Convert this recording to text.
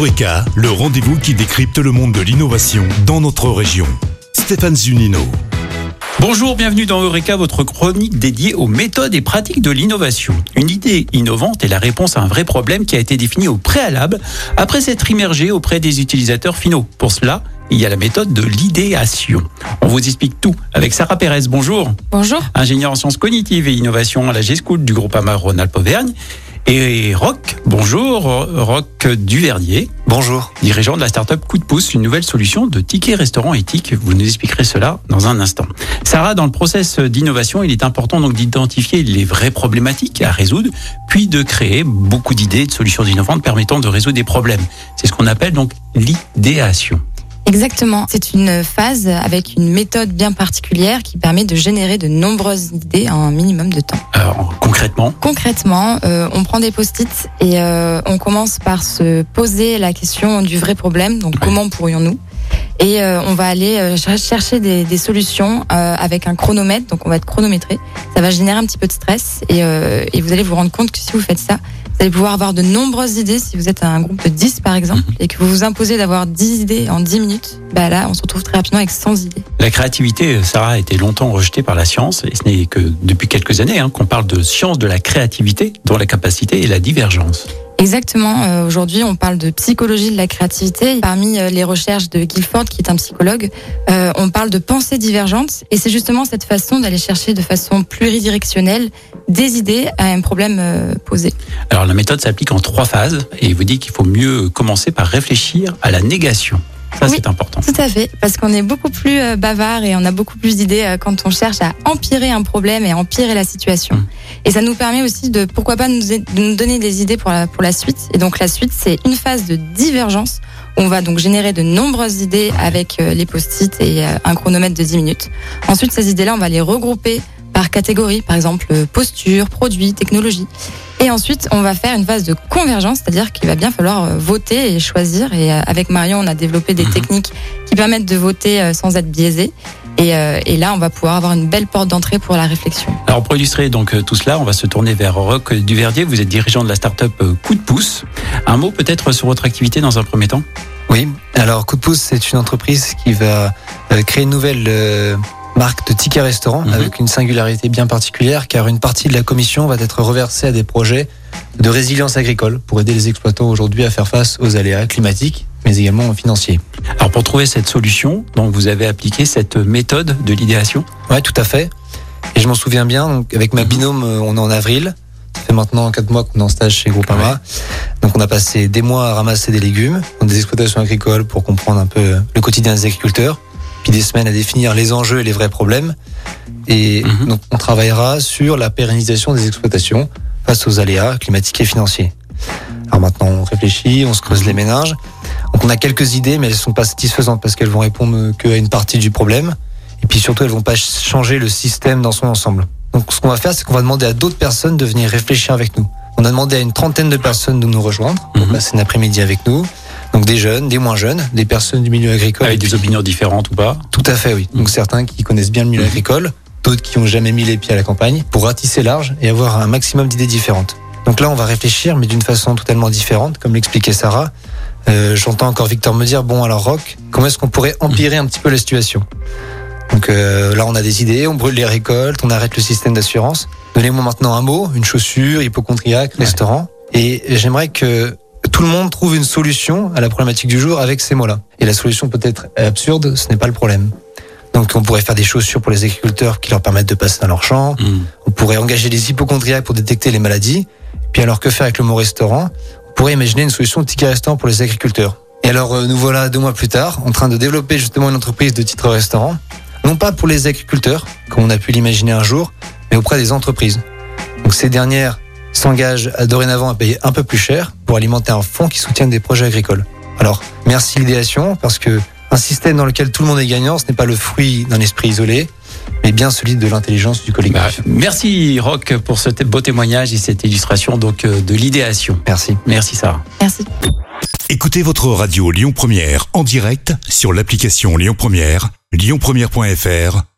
Eureka, le rendez-vous qui décrypte le monde de l'innovation dans notre région. Stéphane Zunino. Bonjour, bienvenue dans Eureka, votre chronique dédiée aux méthodes et pratiques de l'innovation. Une idée innovante est la réponse à un vrai problème qui a été défini au préalable après s'être immergé auprès des utilisateurs finaux. Pour cela, il y a la méthode de l'idéation. On vous explique tout avec Sarah Pérez. Bonjour. Bonjour. Ingénieure en sciences cognitives et innovation à la G-School du groupe Amar Rhône-Alpes Auvergne. Et Roc, bonjour, Roc Duvernier. Bonjour. Dirigeant de la start-up Coup de pouce, une nouvelle solution de tickets restaurant éthique. Vous nous expliquerez cela dans un instant. Sarah, dans le process d'innovation, il est important donc d'identifier les vraies problématiques à résoudre, puis de créer beaucoup d'idées, de solutions innovantes permettant de résoudre des problèmes. C'est ce qu'on appelle donc l'idéation. Exactement. C'est une phase avec une méthode bien particulière qui permet de générer de nombreuses idées en un minimum de temps. Alors, concrètement Concrètement, euh, on prend des post-it et euh, on commence par se poser la question du vrai problème. Donc, comment pourrions-nous et euh, on va aller euh, chercher des, solutions euh, avec un chronomètre, donc on va être chronométré. Ça va générer un petit peu de stress et, et vous allez vous rendre compte que si vous faites ça, vous allez pouvoir avoir de nombreuses idées. Si vous êtes un groupe de 10 par exemple et que vous vous imposez d'avoir 10 idées en 10 minutes, bah là on se retrouve très rapidement avec 100 idées. La créativité, Sarah, a été longtemps rejetée par la science et ce n'est que depuis quelques années hein, qu'on parle de science de la créativité dont la capacité est la divergence. Exactement. Euh, Aujourd'hui, on parle de psychologie de la créativité. Parmi euh, les recherches de Guilford, qui est un psychologue, euh, on parle de pensée divergente. Et c'est justement cette façon d'aller chercher de façon pluridirectionnelle des idées à un problème posé. Alors la méthode s'applique en trois phases et il vous dit qu'il faut mieux commencer par réfléchir à la négation. Ça, Oui. c'est important. Tout à fait, parce qu'on est beaucoup plus euh, bavard et on a beaucoup plus d'idées euh, quand on cherche à empirer un problème et à empirer la situation. Mm. Et ça nous permet aussi de, pourquoi pas, nous, de nous donner des idées pour la, pour la suite. Et donc la suite, c'est une phase de divergence. où On va donc générer de nombreuses idées avec euh, les post-it et un chronomètre de 10 minutes. Ensuite, ces idées-là, on va les regrouper par catégorie, par exemple posture, produit, technologie. Et ensuite, on va faire une phase de convergence, c'est-à-dire qu'il va bien falloir euh, voter et choisir. Et euh, avec Marion, on a développé des Mhm. techniques qui permettent de voter euh, sans être biaisé. Et, euh, et là, on va pouvoir avoir une belle porte d'entrée pour la réflexion. Alors pour illustrer donc tout cela, on va se tourner vers Roc Duverdier. Vous êtes dirigeant de la start-up Coup de pouce. Un mot peut-être sur votre activité dans un premier temps? Oui, alors Coup de pouce, c'est une entreprise qui va créer une nouvelle euh, marque de tickets restaurant Mhm. avec une singularité bien particulière car une partie de la commission va être reversée à des projets de résilience agricole pour aider les exploitants aujourd'hui à faire face aux aléas climatiques mais également financiers. Alors pour trouver cette solution, donc vous avez appliqué cette méthode de l'idéation? Ouais, tout à fait. Et je m'en souviens bien, donc avec ma Mhm. binôme, euh, on est en avril. Ça fait maintenant quatre mois qu'on est en stage chez Groupama. Donc on a passé des mois à ramasser des légumes dans des exploitations agricoles pour comprendre un peu le quotidien des agriculteurs. Puis des semaines à définir les enjeux et les vrais problèmes. Et Mhm. donc on travaillera sur la pérennisation des exploitations face aux aléas climatiques et financiers. Alors maintenant on réfléchit, on se creuse les méninges. Donc on a quelques idées, mais elles sont pas satisfaisantes parce qu'elles vont répondre qu'à une partie du problème. Et puis surtout, elles vont pas changer le système dans son ensemble. Donc ce qu'on va faire, c'est qu'on va demander à d'autres personnes de venir réfléchir avec nous. On a demandé à une trentaine de personnes de nous rejoindre, pour Mhm. passer un après-midi avec nous. Donc des jeunes, des moins jeunes, des personnes du milieu agricole. Avec des opinions différentes ou pas Tout à fait, oui. Donc Mhm. certains qui connaissent bien le milieu Mhm. agricole, d'autres qui ont jamais mis les pieds à la campagne, pour ratisser large et avoir un maximum d'idées différentes. Donc là, on va réfléchir, mais d'une façon totalement différente, comme l'expliquait Sarah. Euh, J'entends encore Victor me dire, bon alors Rock, comment est-ce qu'on pourrait empirer un petit peu la situation? Donc euh, là, on a des idées, on brûle les récoltes, on arrête le système d'assurance. Donnez-moi maintenant un mot, une chaussure, hypochondriaque, Ouais. restaurant. Et j'aimerais que tout le monde trouve une solution à la problématique du jour avec ces mots-là. Et la solution peut être absurde, ce n'est pas le problème. Donc on pourrait faire des chaussures pour les agriculteurs qui leur permettent de passer dans leur champ. Hmm. On pourrait engager des hypochondriaques pour détecter les maladies. Puis alors que faire avec le mot restaurant? On pourrait imaginer une solution de ticket restaurant pour les agriculteurs. Et alors euh, nous voilà deux mois plus tard en train de développer justement une entreprise de titre restaurant. Non pas pour les agriculteurs, comme on a pu l'imaginer un jour, mais auprès des entreprises. Donc ces dernières s'engagent à dorénavant à payer un peu plus cher pour alimenter un fonds qui soutienne des projets agricoles. Alors merci l'idéation parce que un système dans lequel tout le monde est gagnant, ce n'est pas le fruit d'un esprit isolé, mais bien celui de l'intelligence du collectif. Bah, merci Roc pour ce beau témoignage et cette illustration donc euh, de l'idéation. Merci. Merci Sarah. Merci. Écoutez votre radio Lyon Première en direct sur l'application Lyon Première, lyonpremière.fr